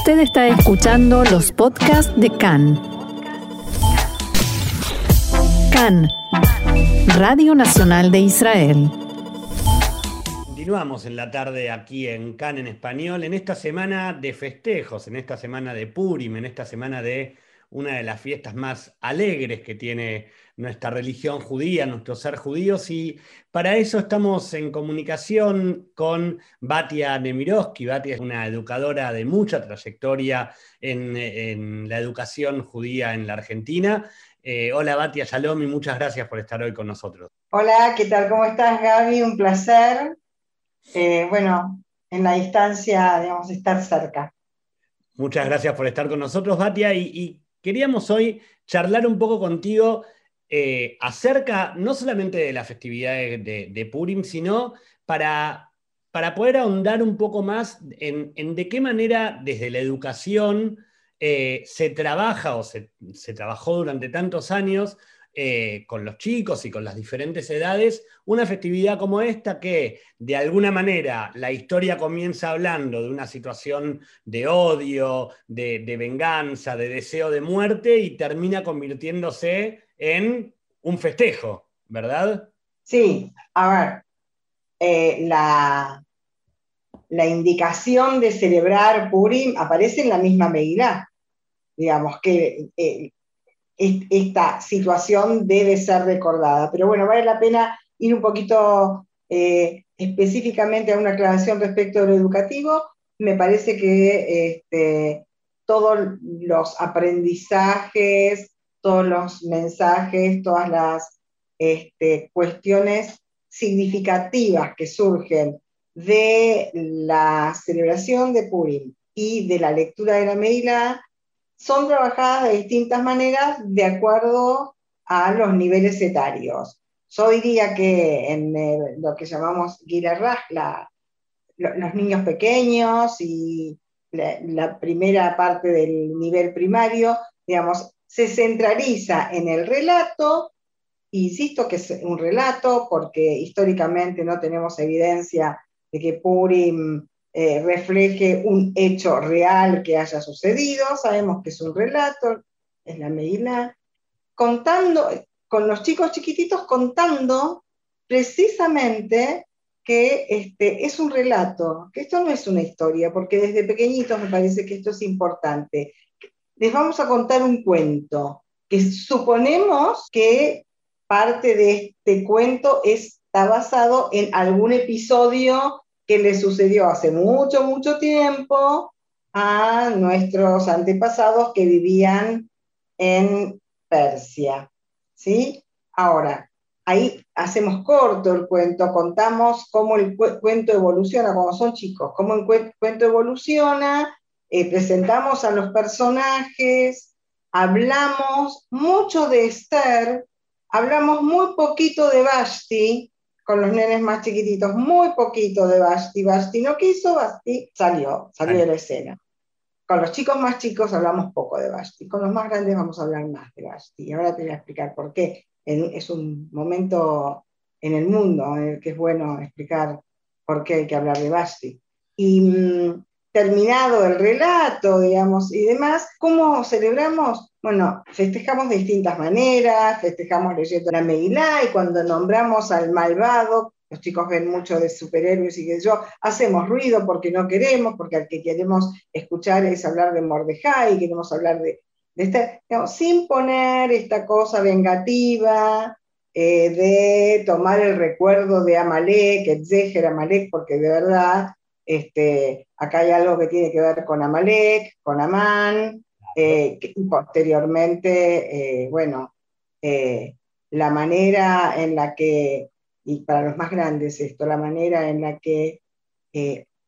Usted está escuchando los podcasts de CAN. CAN, Radio Nacional de Israel. Continuamos en la tarde aquí en CAN en español, en esta semana de festejos, en esta semana de Purim, en esta semana de una de las fiestas más alegres que tiene nuestra religión judía, nuestro ser judíos, y para eso estamos en comunicación con Batia Nemirovsky. Batia es una educadora de mucha trayectoria en, la educación judía en la Argentina. Eh, hola Batia Shalom y muchas gracias por estar hoy con nosotros. Hola, ¿qué tal? ¿Cómo estás Gaby? Un placer. Eh, bueno, en la distancia, digamos, estar cerca. Muchas gracias por estar con nosotros, Batia, y queríamos hoy charlar un poco contigo eh, acerca no solamente de la festividad de, Purim, sino para, para, poder ahondar un poco más en, de qué manera desde la educación eh, se trabaja o se, trabajó durante tantos años eh, con los chicos y con las diferentes edades, una festividad como esta que de alguna manera la historia comienza hablando de una situación de odio, de, venganza, de deseo de muerte y termina convirtiéndose en un festejo, ¿verdad? Sí, a ver, eh, la, la indicación de celebrar Purim aparece en la misma medida. Digamos que eh, esta situación debe ser recordada. Pero bueno, vale la pena ir un poquito eh, específicamente a una aclaración respecto de lo educativo. Me parece que este, todos los aprendizajes, todos los mensajes, todas las este, cuestiones significativas que surgen de la celebración de Purim y de la lectura de la Meila son trabajadas de distintas maneras de acuerdo a los niveles etarios. Yo diría que en lo que llamamos Girarraj, los niños pequeños y la, primera parte del nivel primario, digamos, se centraliza en el relato, insisto que es un relato porque históricamente no tenemos evidencia de que Purim eh, refleje un hecho real que haya sucedido, sabemos que es un relato, es la medina, contando, con los chicos chiquititos contando precisamente que este, es un relato, que esto no es una historia, porque desde pequeñitos me parece que esto es importante. Les vamos a contar un cuento, que suponemos que parte de este cuento está basado en algún episodio que le sucedió hace mucho, mucho tiempo a nuestros antepasados que vivían en Persia. ¿Sí? Ahora, ahí hacemos corto el cuento, contamos cómo el cuento evoluciona cuando son chicos, cómo el cuento evoluciona, eh, presentamos a los personajes, hablamos mucho de Esther, hablamos muy poquito de Basti, con los nenes más chiquititos, muy poquito de Basti. Basti no quiso, Basti salió, salió de la escena. Con los chicos más chicos hablamos poco de Basti, con los más grandes vamos a hablar más de Basti. Y ahora te voy a explicar por qué. Es un momento en el mundo en el que es bueno explicar por qué hay que hablar de Basti. Y mm, terminado el relato, digamos, y demás, ¿cómo celebramos? Bueno, festejamos de distintas maneras, festejamos leyendo la Meilá y cuando nombramos al malvado, los chicos ven mucho de superhéroes y que yo, hacemos ruido porque no queremos, porque al que queremos escuchar es hablar de Mordejai, queremos hablar de, de este, sin poner esta cosa vengativa, eh, de tomar el recuerdo de Amalek, Etzeher Amalek, porque de verdad este, acá hay algo que tiene que ver con Amalek, con Amán, eh, y posteriormente, eh, bueno, eh, la manera en la que, y para los más grandes esto, la manera en la que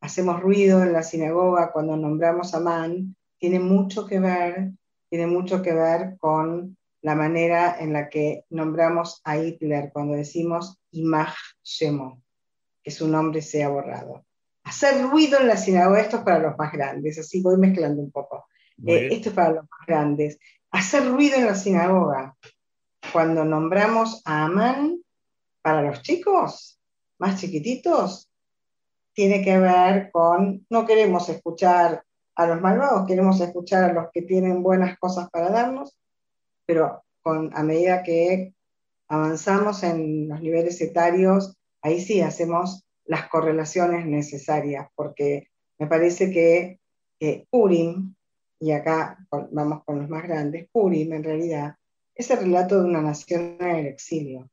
hacemos ruido en la sinagoga cuando nombramos a Amán, tiene mucho que ver, tiene mucho que ver con la manera en la que nombramos a Hitler cuando decimos Imach Shemo, que su nombre sea borrado. Hacer ruido en la sinagoga, esto es para los más grandes, así voy mezclando un poco. Eh, esto es para los más grandes. Hacer ruido en la sinagoga. Cuando nombramos a Amán, para los chicos más chiquititos, tiene que ver con, no queremos escuchar a los malvados, queremos escuchar a los que tienen buenas cosas para darnos, pero con, a medida que avanzamos en los niveles etarios, ahí sí hacemos las correlaciones necesarias, porque me parece que Purim, y acá vamos con los más grandes, Purim en realidad es el relato de una nación en el exilio.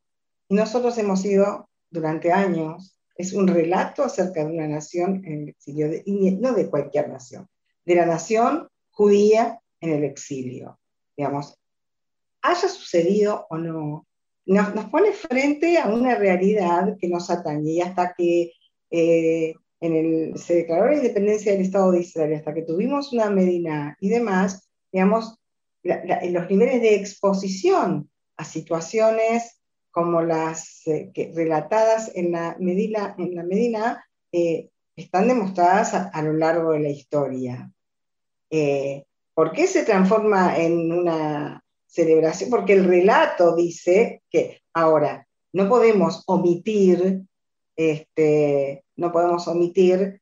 Y nosotros hemos sido durante años, es un relato acerca de una nación en el exilio, y no de cualquier nación, de la nación judía en el exilio. Digamos, haya sucedido o no, nos, pone frente a una realidad que nos atañe y hasta que eh, en el, se declaró la independencia del Estado de Israel, hasta que tuvimos una Medina y demás, digamos, los niveles de exposición a situaciones como las eh, relatadas en la Medina, en la Medina eh, están demostradas a, lo largo de la historia. ¿Por qué se transforma en una celebración, porque el relato dice que ahora no podemos omitir, este, no podemos omitir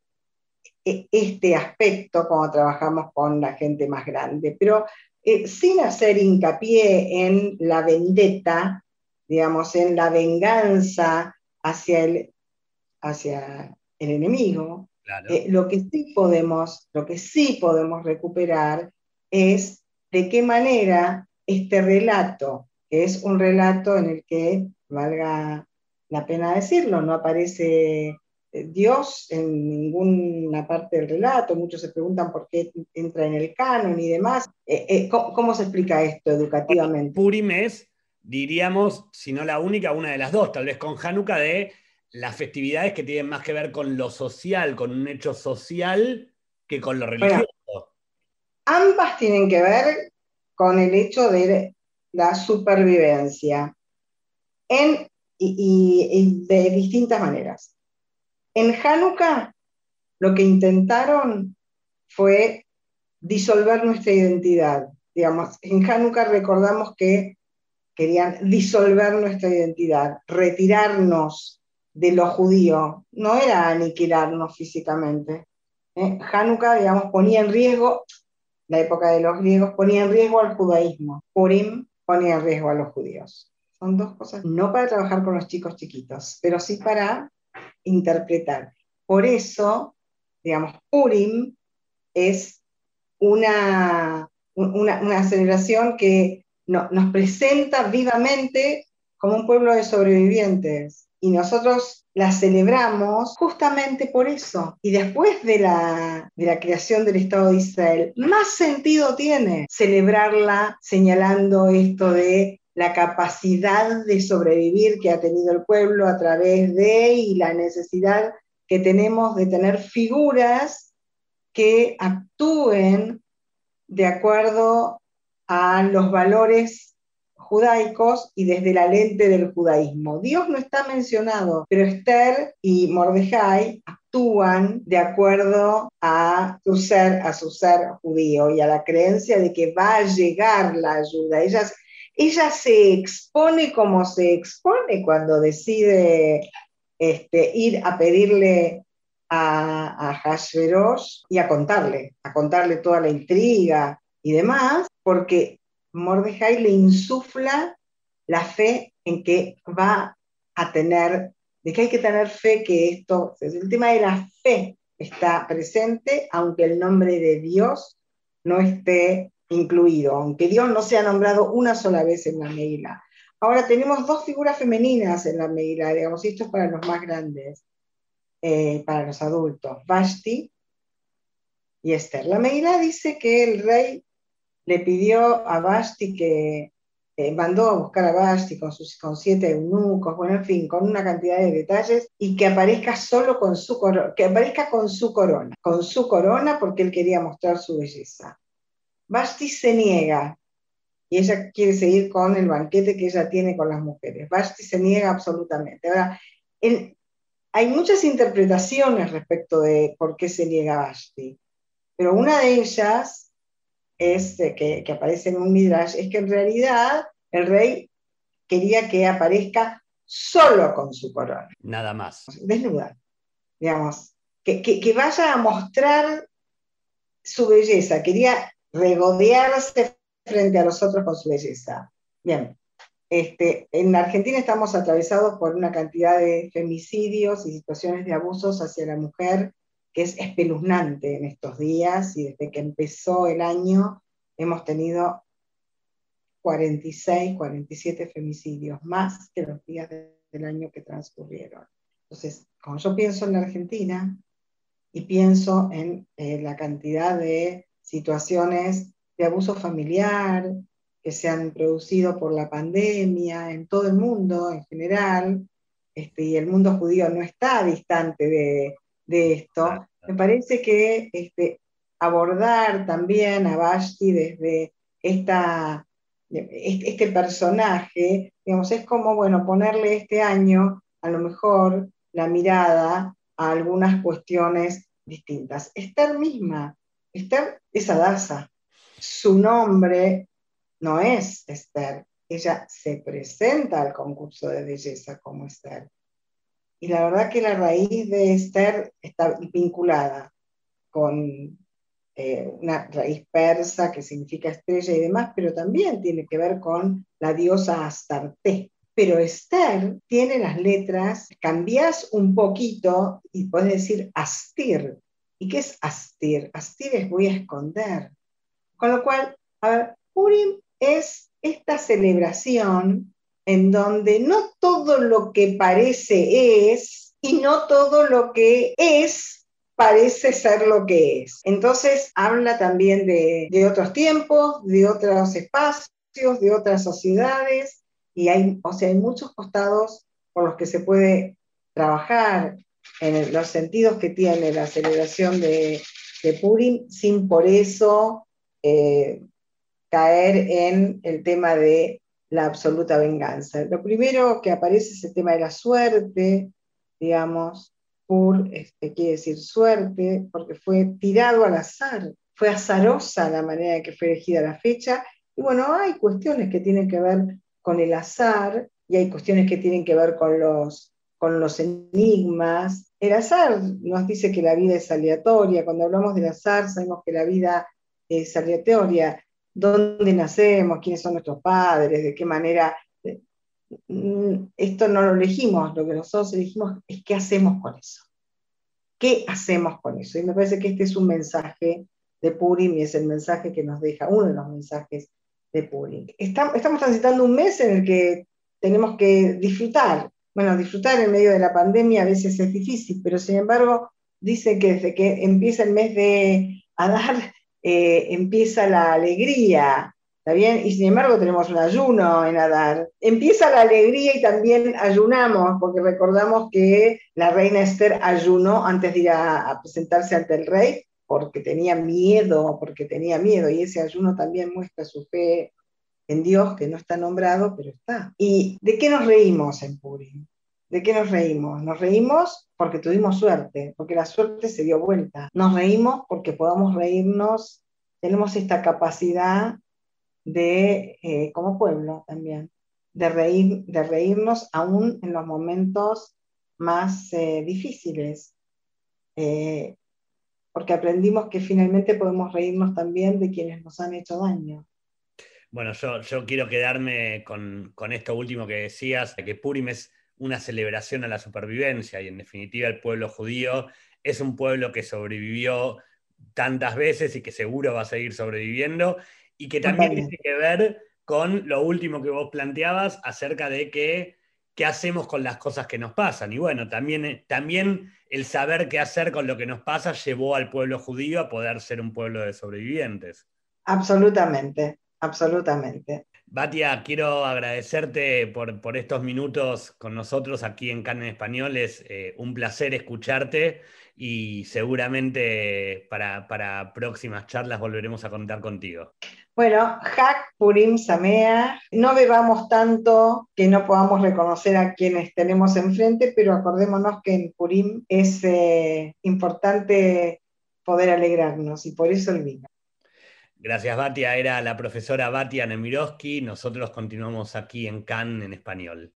e, este aspecto cuando trabajamos con la gente más grande, pero eh, sin hacer hincapié en la vendetta, digamos, en la venganza hacia el, hacia el enemigo, eh, lo, que sí podemos, lo que sí podemos recuperar es de qué manera este relato, que es un relato en el que, valga la pena decirlo, no aparece eh, Dios en ninguna parte del relato, muchos se preguntan por qué entra en el canon y demás. Eh, eh, ¿cómo, se explica esto educativamente? Purim es, diríamos, si no la única, una de las dos, tal vez con Hanukkah, de las festividades que tienen más que ver con lo social, con un hecho social, que con lo religioso. ambas tienen que ver con el hecho de la supervivencia en, y, de distintas maneras. En Hanukkah lo que intentaron fue disolver nuestra identidad. Digamos, en Hanukkah recordamos que querían disolver nuestra identidad, retirarnos de lo judío, no era aniquilarnos físicamente. ¿eh? Hanukkah, digamos, ponía en riesgo, la época de los griegos, ponía en riesgo al judaísmo. Purim ponía en riesgo a los judíos. Son dos cosas, no para trabajar con los chicos chiquitos, pero sí para interpretar. Por eso, digamos, Purim es una, una, celebración que nos presenta vivamente como un pueblo de sobrevivientes. Y nosotros la celebramos justamente por eso. Y después de la, de la creación del Estado de Israel, más sentido tiene celebrarla señalando esto de la capacidad de sobrevivir que ha tenido el pueblo a través de y la necesidad que tenemos de tener figuras que actúen de acuerdo a los valores judaicos y desde la lente del judaísmo. Dios no está mencionado, pero Esther y Mordejai actúan de acuerdo a su ser, a su ser judío y a la creencia de que va a llegar la ayuda. Ella, ella se expone como se expone cuando decide este, ir a pedirle a, a Hashverosh y a contarle, a contarle toda la intriga y demás, porque Mordejai le insufla la fe en que va a tener, de que hay que tener fe que esto, el tema de la fe está presente, aunque el nombre de Dios no esté incluido, aunque Dios no sea nombrado una sola vez en la Meila. Ahora tenemos dos figuras femeninas en la Meila, digamos, esto es para los más grandes, eh, para los adultos, Vashti y Esther. La Meila dice que el rey le pidió a Basti que mandó a buscar a Basti con, sus, con siete eunucos, bueno, en fin, con una cantidad de detalles, y que aparezca solo con su corona, que aparezca con su corona, con su corona porque él quería mostrar su belleza. Basti se niega, y ella quiere seguir con el banquete que ella tiene con las mujeres. Basti se niega absolutamente. Ahora, hay muchas interpretaciones respecto de por qué se niega Basti, pero una de ellas es, que, aparece en un Midrash, es que en realidad el rey quería que aparezca solo con su corona. Nada más. Desnuda, digamos. Que, que, vaya a mostrar su belleza, quería regodearse frente a los otros con su belleza. Bien, este, en Argentina estamos atravesados por una cantidad de femicidios y situaciones de abusos hacia la mujer que es espeluznante en estos días y desde que empezó el año hemos tenido 46, 47 femicidios, más que los días del año que transcurrieron. Entonces, cuando yo pienso en la Argentina y pienso en eh, la cantidad de situaciones de abuso familiar que se han producido por la pandemia en todo el mundo en general, este, y el mundo judío no está distante de, de esto, me parece que este, abordar también a Vashti desde esta, este personaje, digamos, es como, bueno, ponerle este año a lo mejor la mirada a algunas cuestiones distintas. Esther misma, Esther es Adasa, su nombre no es Esther, ella se presenta al concurso de belleza como Esther. Y la verdad que la raíz de Esther está vinculada con eh, una raíz persa que significa estrella y demás, pero también tiene que ver con la diosa Astarte. Pero Esther tiene las letras, cambias un poquito y puedes decir Astir. ¿Y qué es Astir? Astir es voy a esconder. Con lo cual, a ver, Purim es esta celebración en donde no todo lo que parece es y no todo lo que es parece ser lo que es. Entonces habla también de, otros tiempos, de otros espacios, de otras sociedades, y hay, o sea, hay muchos costados por los que se puede trabajar en los sentidos que tiene la celebración de, de Purim, sin por eso eh, caer en el tema de la absoluta venganza. Lo primero que aparece es el tema de la suerte, digamos, Pur este, quiere decir suerte, porque fue tirado al azar, fue azarosa la manera en que fue elegida la fecha, y bueno, hay cuestiones que tienen que ver con el azar y hay cuestiones que tienen que ver con los, con los enigmas. El azar nos dice que la vida es aleatoria, cuando hablamos del azar sabemos que la vida es aleatoria, dónde nacemos, quiénes son nuestros padres, de qué manera. Mm, esto no lo elegimos, lo que nosotros elegimos es qué hacemos con eso. ¿Qué hacemos con eso? Y me parece que este es un mensaje de Purim y es el mensaje que nos deja, uno de los mensajes de Purim. Estamos transitando un mes en el que tenemos que disfrutar. Bueno, disfrutar en medio de la pandemia a veces es difícil, pero sin embargo dice que desde que empieza el mes de Adar eh, empieza la alegría, ¿está bien? Y sin embargo tenemos un ayuno en Adar. Empieza la alegría y también ayunamos, porque recordamos que la reina Esther ayunó antes de ir a, presentarse ante el rey, porque tenía miedo, porque tenía miedo, y ese ayuno también muestra su fe en Dios, que no está nombrado, pero está. ¿Y de qué nos reímos en Purim? ¿De qué nos reímos? Nos reímos porque tuvimos suerte, porque la suerte se dio vuelta. Nos reímos porque podamos reírnos, tenemos esta capacidad de, eh, como pueblo también, de, reír, de reírnos aún en los momentos más eh, difíciles, eh, porque aprendimos que finalmente podemos reírnos también de quienes nos han hecho daño. Bueno, yo, yo quiero quedarme con, con esto último que decías, de que Purim es una celebración a la supervivencia y en definitiva el pueblo judío es un pueblo que sobrevivió tantas veces y que seguro va a seguir sobreviviendo y que también tiene que ver con lo último que vos planteabas acerca de que, qué hacemos con las cosas que nos pasan. Y bueno, también, también el saber qué hacer con lo que nos pasa llevó al pueblo judío a poder ser un pueblo de sobrevivientes. Absolutamente, absolutamente. Batia, quiero agradecerte por, estos minutos con nosotros aquí en Can en Español. Es eh, un placer escucharte y seguramente para, próximas charlas volveremos a contar contigo. Bueno, Hack Purim Samea, no bebamos tanto que no podamos reconocer a quienes tenemos enfrente, pero acordémonos que en Purim es eh, importante poder alegrarnos y por eso el vino. Gracias, Batia. Era la profesora Batia Nemirovsky. Nosotros continuamos aquí en CAN en español.